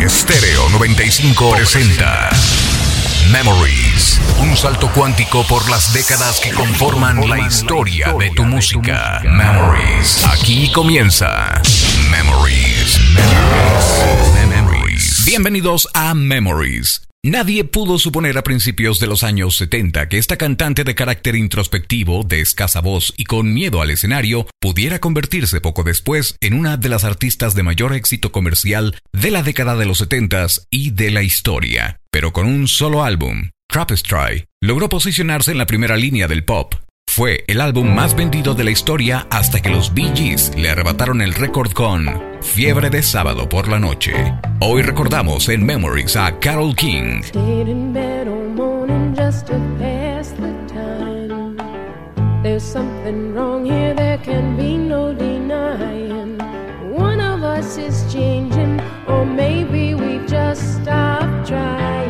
Estéreo 95 presenta Memories, un salto cuántico por las décadas que conforman la historia de tu música. Memories, aquí comienza Memories. Memories. Bienvenidos a Memories. Nadie pudo suponer a principios de los años 70 que esta cantante de carácter introspectivo, de escasa voz y con miedo al escenario, pudiera convertirse poco después en una de las artistas de mayor éxito comercial de la década de los 70 y de la historia. Pero con un solo álbum, Trapestry, logró posicionarse en la primera línea del pop, fue el álbum más vendido de la historia hasta que los Bee Gees le arrebataron el récord con Fiebre de sábado por la noche. Hoy recordamos en Memories a Carol King. Is changing, or maybe just trying.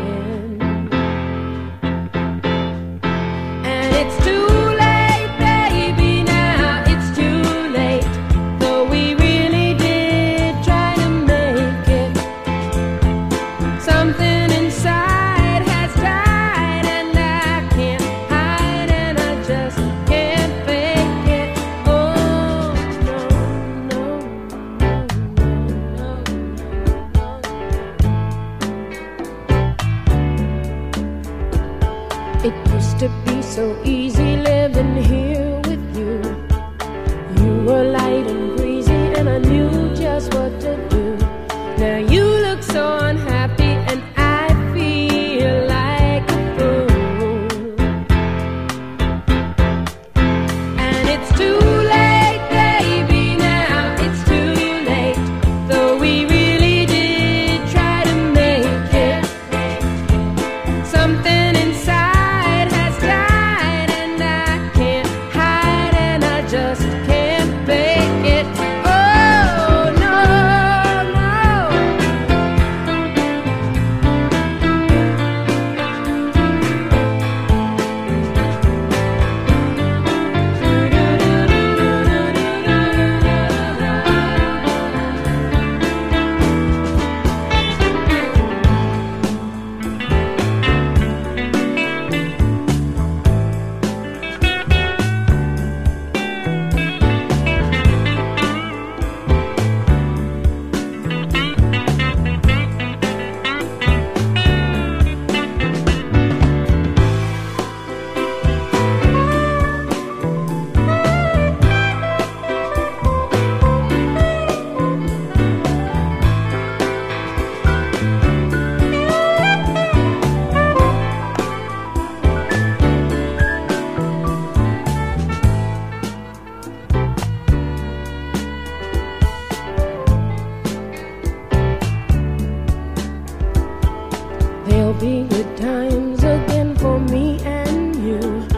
There'll be good times again for me and you.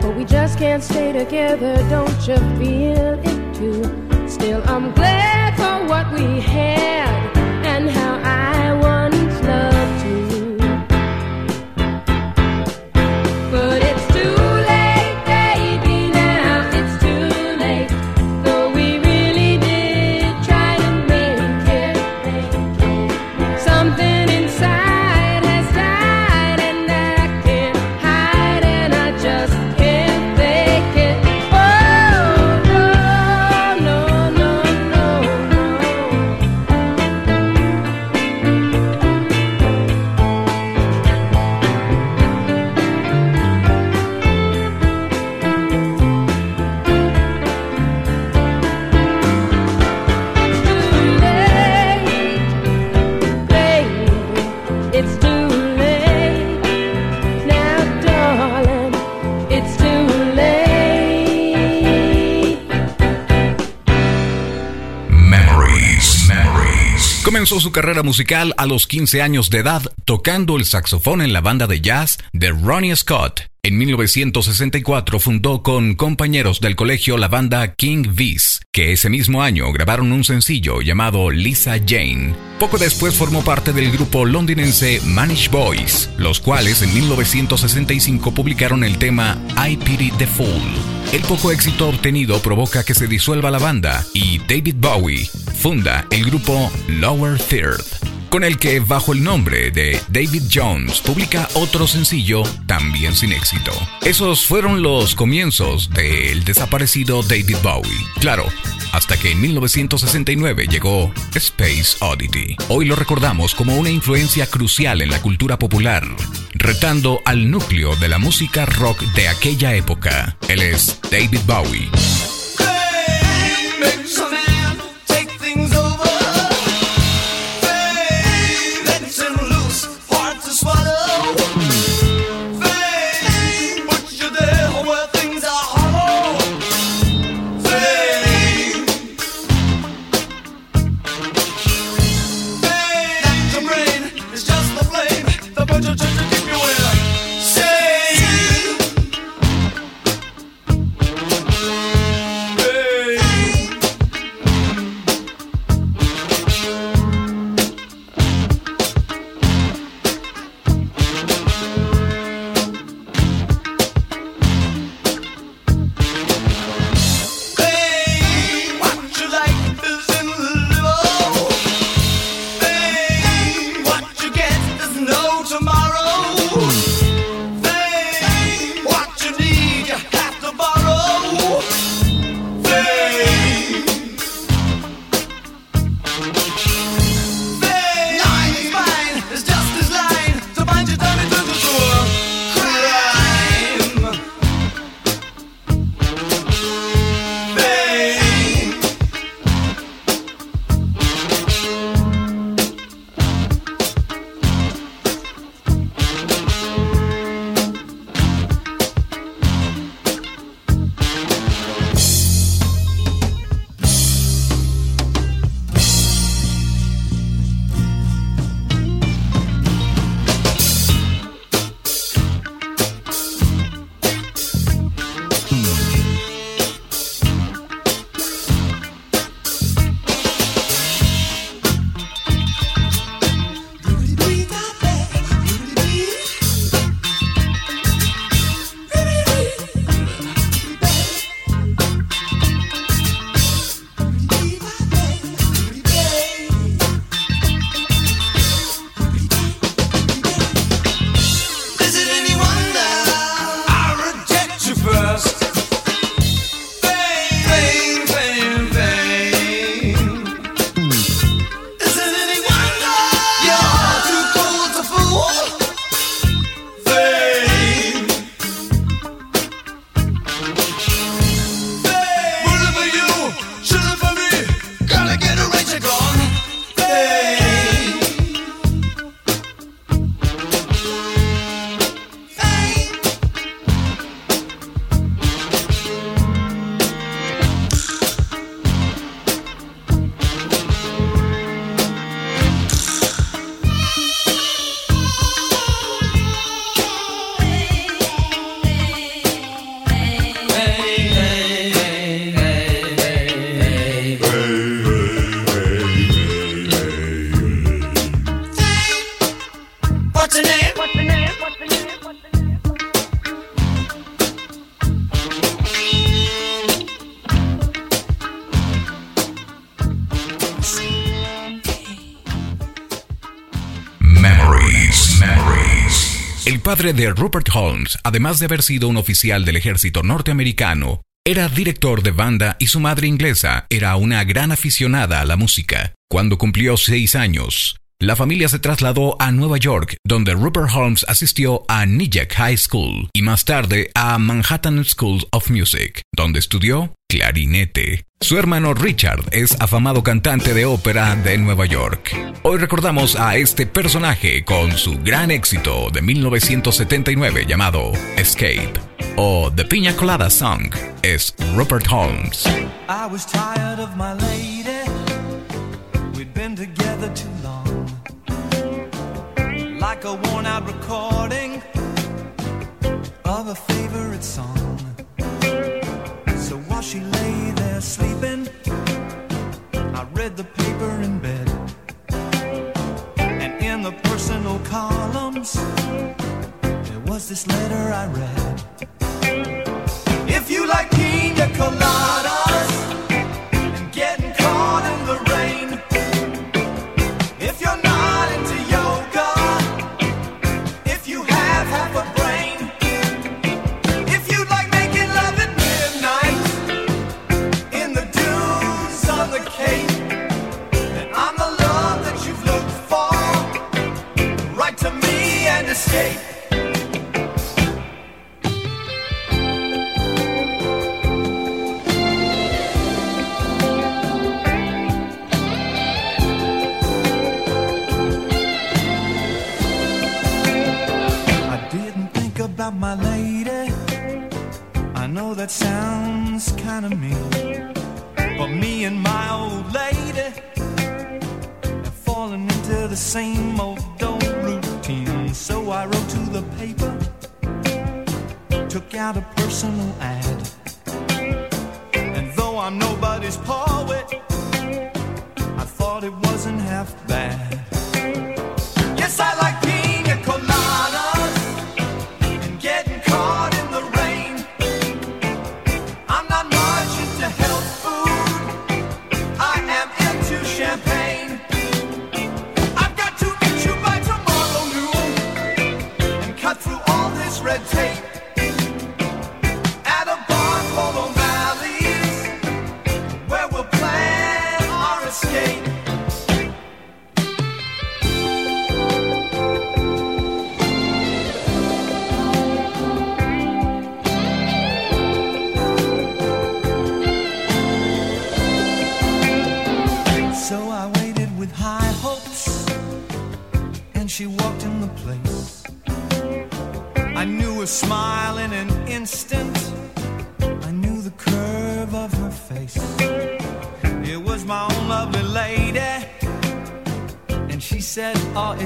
But we just can't stay together, don't you feel it too? Still, I'm glad for what we had. Comenzó su carrera musical a los 15 años de edad tocando el saxofón en la banda de jazz de Ronnie Scott. En 1964 fundó con compañeros del colegio la banda King Viz, que ese mismo año grabaron un sencillo llamado Lisa Jane. Poco después formó parte del grupo londinense Manish Boys, los cuales en 1965 publicaron el tema I Pity the Fool. El poco éxito obtenido provoca que se disuelva la banda y David Bowie funda el grupo Lower Third con el que, bajo el nombre de David Jones, publica otro sencillo también sin éxito. Esos fueron los comienzos del desaparecido David Bowie. Claro, hasta que en 1969 llegó Space Oddity. Hoy lo recordamos como una influencia crucial en la cultura popular, retando al núcleo de la música rock de aquella época. Él es David Bowie. Padre de Rupert Holmes, además de haber sido un oficial del ejército norteamericano, era director de banda y su madre inglesa era una gran aficionada a la música. Cuando cumplió seis años, la familia se trasladó a Nueva York, donde Rupert Holmes asistió a Nyack High School y más tarde a Manhattan School of Music, donde estudió clarinete. Su hermano Richard es afamado cantante de ópera de Nueva York. Hoy recordamos a este personaje con su gran éxito de 1979 llamado Escape o The Piña Colada Song es Rupert Holmes. We'd been like a worn out recording of a favorite song. So while she lay there sleeping, I read the paper in bed. And in the personal columns, there was this letter I read. If you like pina coladas I'm nobody's poet, I thought it wasn't half bad. Yes, I like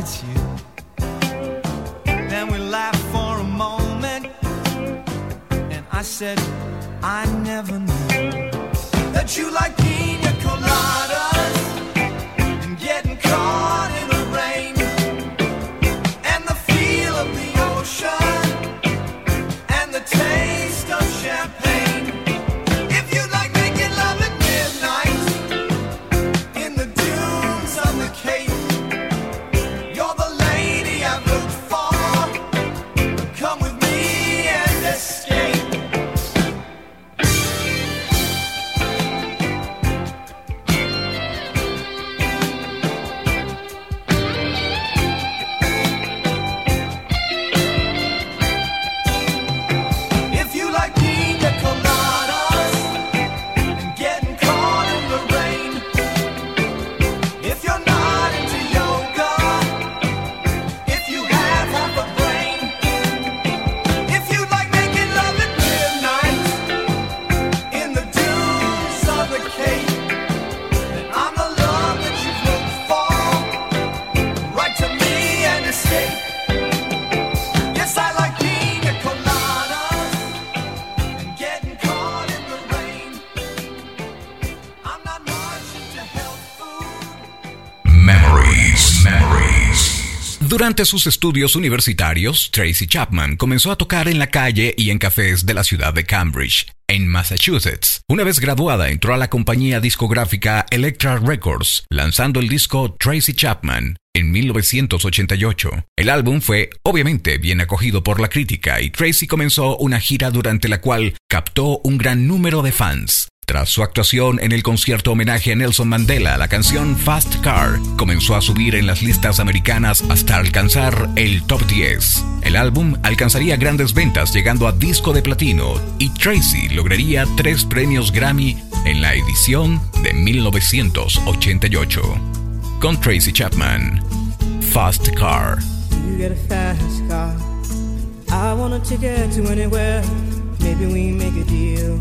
起。Memories, Memories. Durante sus estudios universitarios, Tracy Chapman comenzó a tocar en la calle y en cafés de la ciudad de Cambridge, en Massachusetts. Una vez graduada, entró a la compañía discográfica Elektra Records, lanzando el disco Tracy Chapman en 1988. El álbum fue obviamente bien acogido por la crítica y Tracy comenzó una gira durante la cual captó un gran número de fans. Tras su actuación en el concierto homenaje a Nelson Mandela, la canción Fast Car comenzó a subir en las listas americanas hasta alcanzar el top 10. El álbum alcanzaría grandes ventas llegando a disco de platino y Tracy lograría tres premios Grammy en la edición de 1988. Con Tracy Chapman, Fast Car. Maybe we make a deal.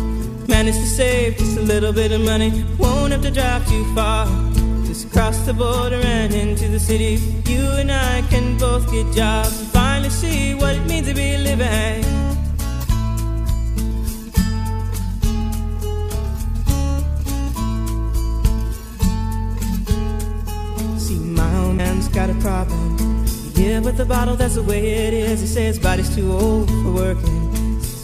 Managed to save just a little bit of money. Won't have to drive too far. Just cross the border and into the city. You and I can both get jobs and finally see what it means to be living. See, my old man's got a problem. Yeah, with the bottle, that's the way it is. He says body's too old for working.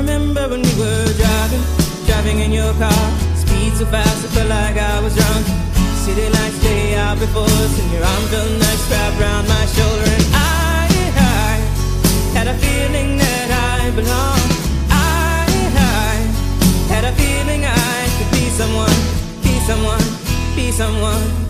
Remember when we were driving, driving in your car. Speed so fast, I felt like I was drunk. City lights day out before us, and your arm felt nice wrapped around my shoulder. And I, I had a feeling that I belonged. I, I had a feeling I could be someone, be someone, be someone.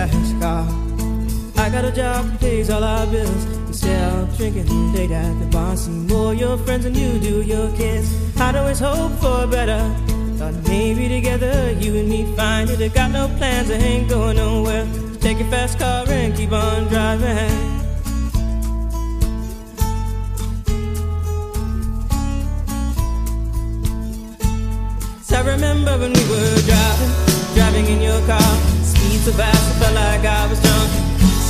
that pays all our bills. You sell oh, drinking late at the bar. See more your friends than you do your kids. I'd always hope for better. Thought maybe together you and me find it. I got no plans, I ain't going nowhere. Take your fast car and keep on driving. So I remember when we were driving, driving in your car. Speed so fast, I felt like I was drunk.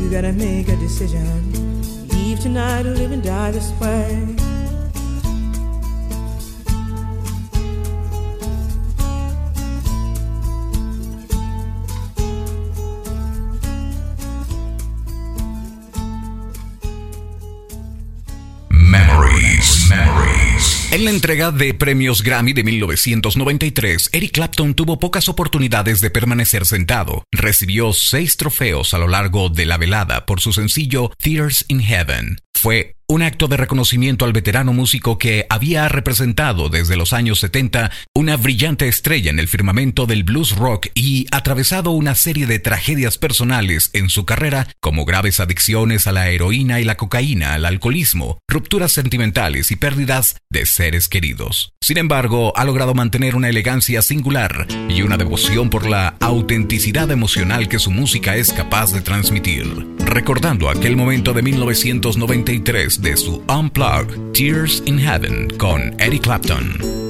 You gotta make a decision. Leave tonight or live and die this way. En la entrega de premios Grammy de 1993, Eric Clapton tuvo pocas oportunidades de permanecer sentado. Recibió seis trofeos a lo largo de la velada por su sencillo Tears in Heaven. Fue un acto de reconocimiento al veterano músico que había representado desde los años 70 una brillante estrella en el firmamento del blues rock y atravesado una serie de tragedias personales en su carrera como graves adicciones a la heroína y la cocaína, al alcoholismo, rupturas sentimentales y pérdidas de seres queridos. Sin embargo, ha logrado mantener una elegancia singular y una devoción por la autenticidad emocional que su música es capaz de transmitir. Recordando aquel momento de 1993 de su Unplugged Tears in Heaven con Eddie Clapton.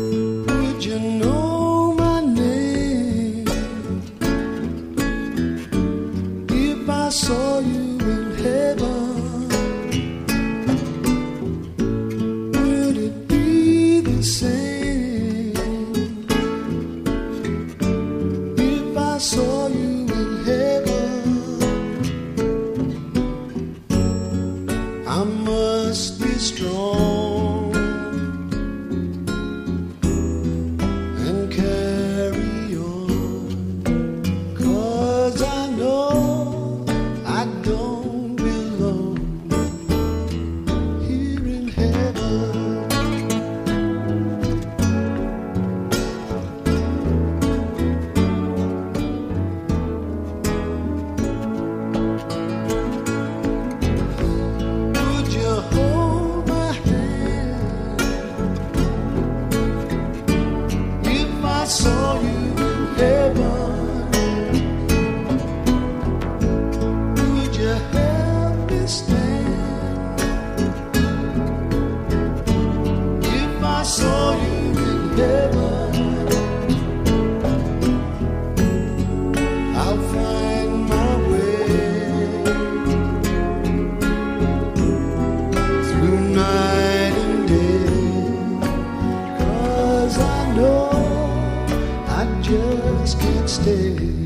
day.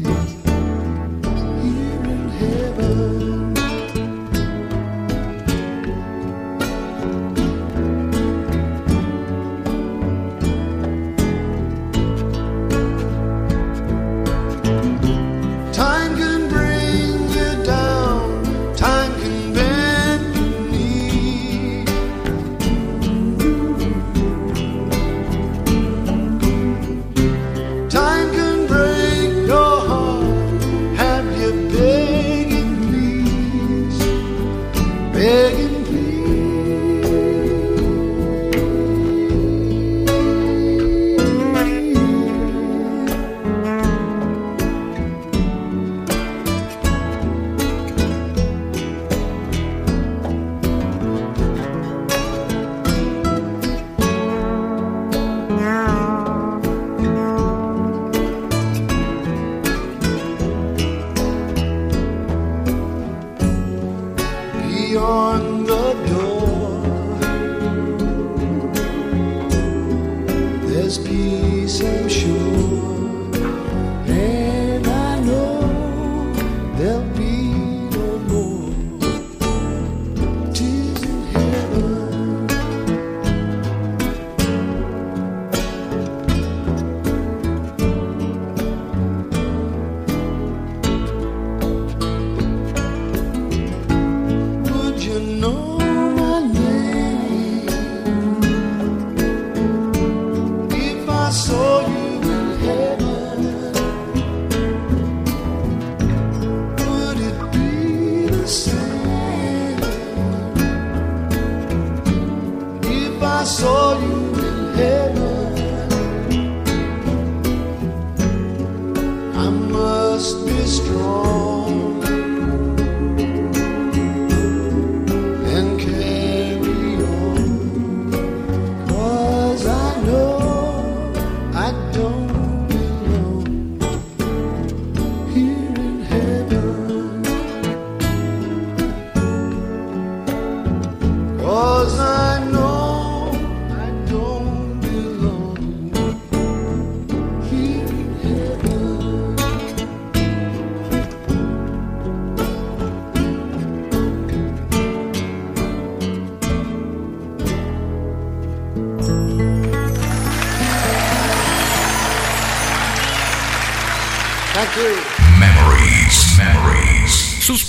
there's peace, I'm sure.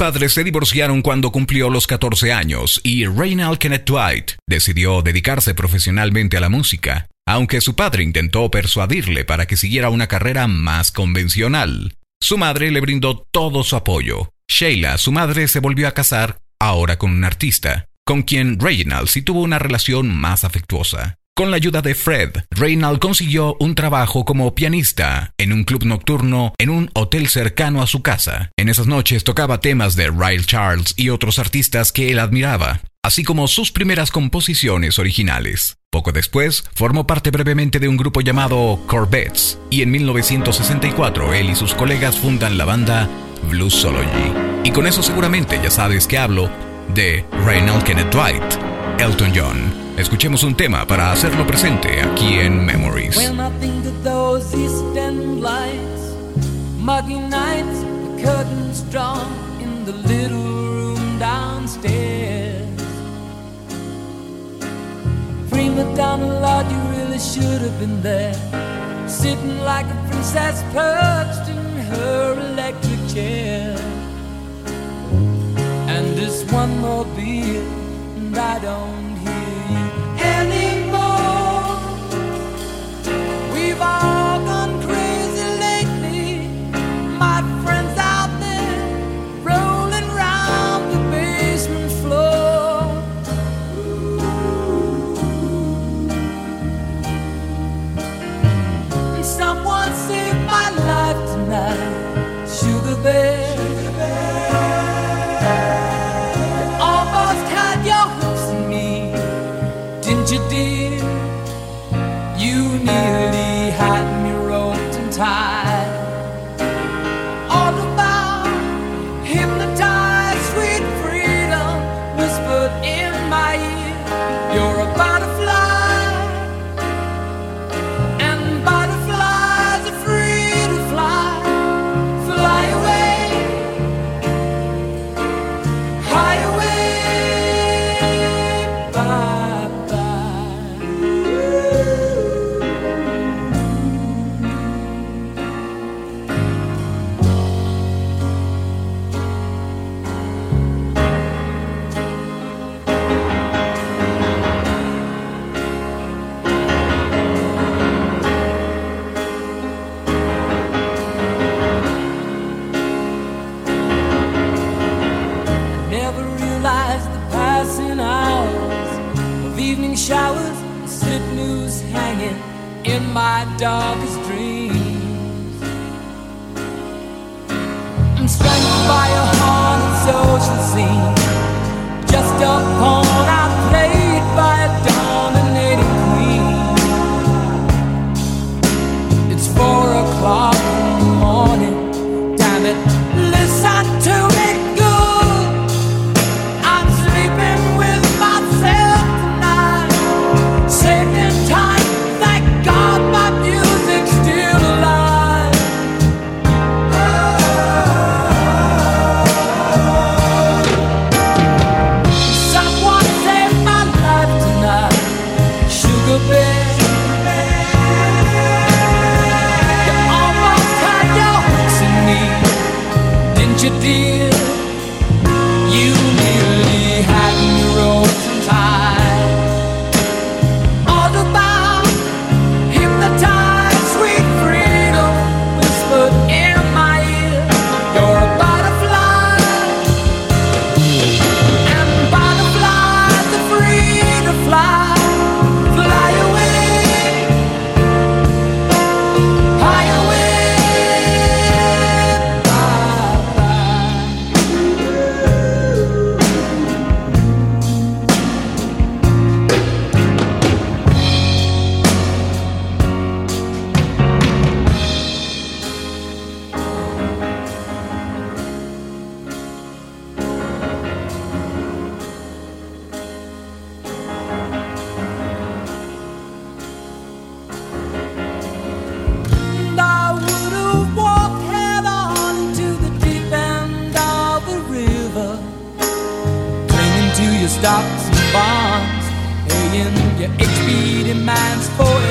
Padres se divorciaron cuando cumplió los 14 años y Reynald Kenneth Dwight decidió dedicarse profesionalmente a la música, aunque su padre intentó persuadirle para que siguiera una carrera más convencional. Su madre le brindó todo su apoyo. Sheila, su madre, se volvió a casar, ahora con un artista, con quien Reynald sí tuvo una relación más afectuosa. Con la ayuda de Fred, Reynald consiguió un trabajo como pianista en un club nocturno en un hotel cercano a su casa. En esas noches tocaba temas de Ray Charles y otros artistas que él admiraba, así como sus primeras composiciones originales. Poco después, formó parte brevemente de un grupo llamado Corvettes, y en 1964 él y sus colegas fundan la banda Bluesology. Y con eso seguramente ya sabes que hablo de Reynald Kenneth Dwight, Elton John. Escuchemos un tema para hacerlo presente aquí en Memories. When I think of those East End lights, muggy nights, the curtains drawn in the little room downstairs. Prima Donna Lord, you really should have been there, sitting like a princess perched in her electric chair. And this one more beer, and I don't hear you anymore. We've all boy.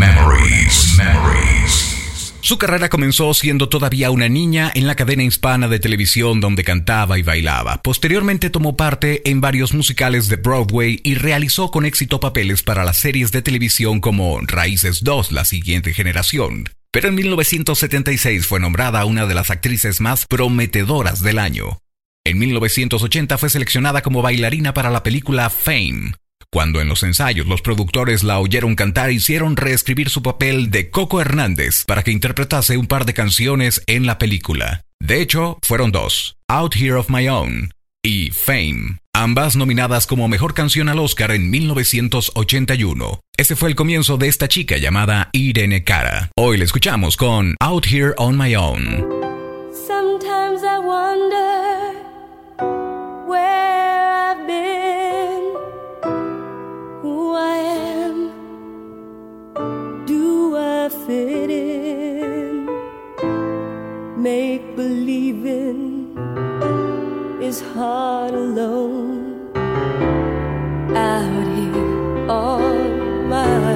Memories, Memories. Su carrera comenzó siendo todavía una niña en la cadena hispana de televisión donde cantaba y bailaba. Posteriormente tomó parte en varios musicales de Broadway y realizó con éxito papeles para las series de televisión como Raíces 2, la siguiente generación. Pero en 1976 fue nombrada una de las actrices más prometedoras del año. En 1980 fue seleccionada como bailarina para la película Fame. Cuando en los ensayos los productores la oyeron cantar, hicieron reescribir su papel de Coco Hernández para que interpretase un par de canciones en la película. De hecho, fueron dos, Out Here of My Own y Fame, ambas nominadas como Mejor Canción al Oscar en 1981. Ese fue el comienzo de esta chica llamada Irene Cara. Hoy la escuchamos con Out Here on My Own. Sometimes I wonder fit in? Make believing is hard alone. Out here on my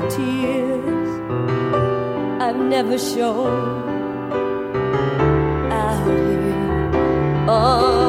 the tears I've never shown. Out here on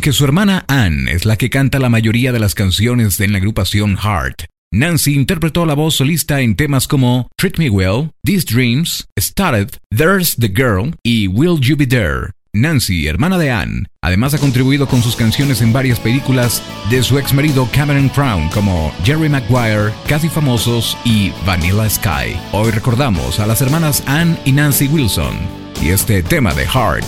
Aunque su hermana Anne es la que canta la mayoría de las canciones de la agrupación Heart, Nancy interpretó la voz solista en temas como Treat Me Well, These Dreams, Started, There's the Girl y Will You Be There. Nancy, hermana de Anne, además ha contribuido con sus canciones en varias películas de su ex marido Cameron Crown como Jerry Maguire, Casi Famosos y Vanilla Sky. Hoy recordamos a las hermanas Anne y Nancy Wilson y este tema de Heart.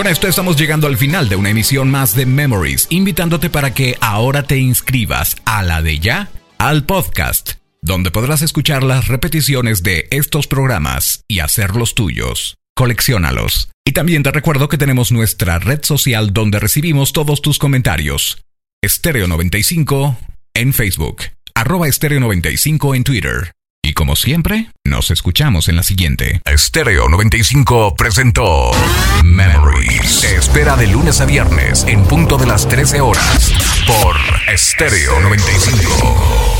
Con esto estamos llegando al final de una emisión más de Memories, invitándote para que ahora te inscribas a la de ya, al podcast, donde podrás escuchar las repeticiones de estos programas y hacerlos tuyos. Colecciónalos. Y también te recuerdo que tenemos nuestra red social donde recibimos todos tus comentarios. Estéreo 95 en Facebook, arroba Estéreo 95 en Twitter. Como siempre, nos escuchamos en la siguiente. Estéreo 95 presentó Memories. Te espera de lunes a viernes en punto de las 13 horas por Estéreo 95.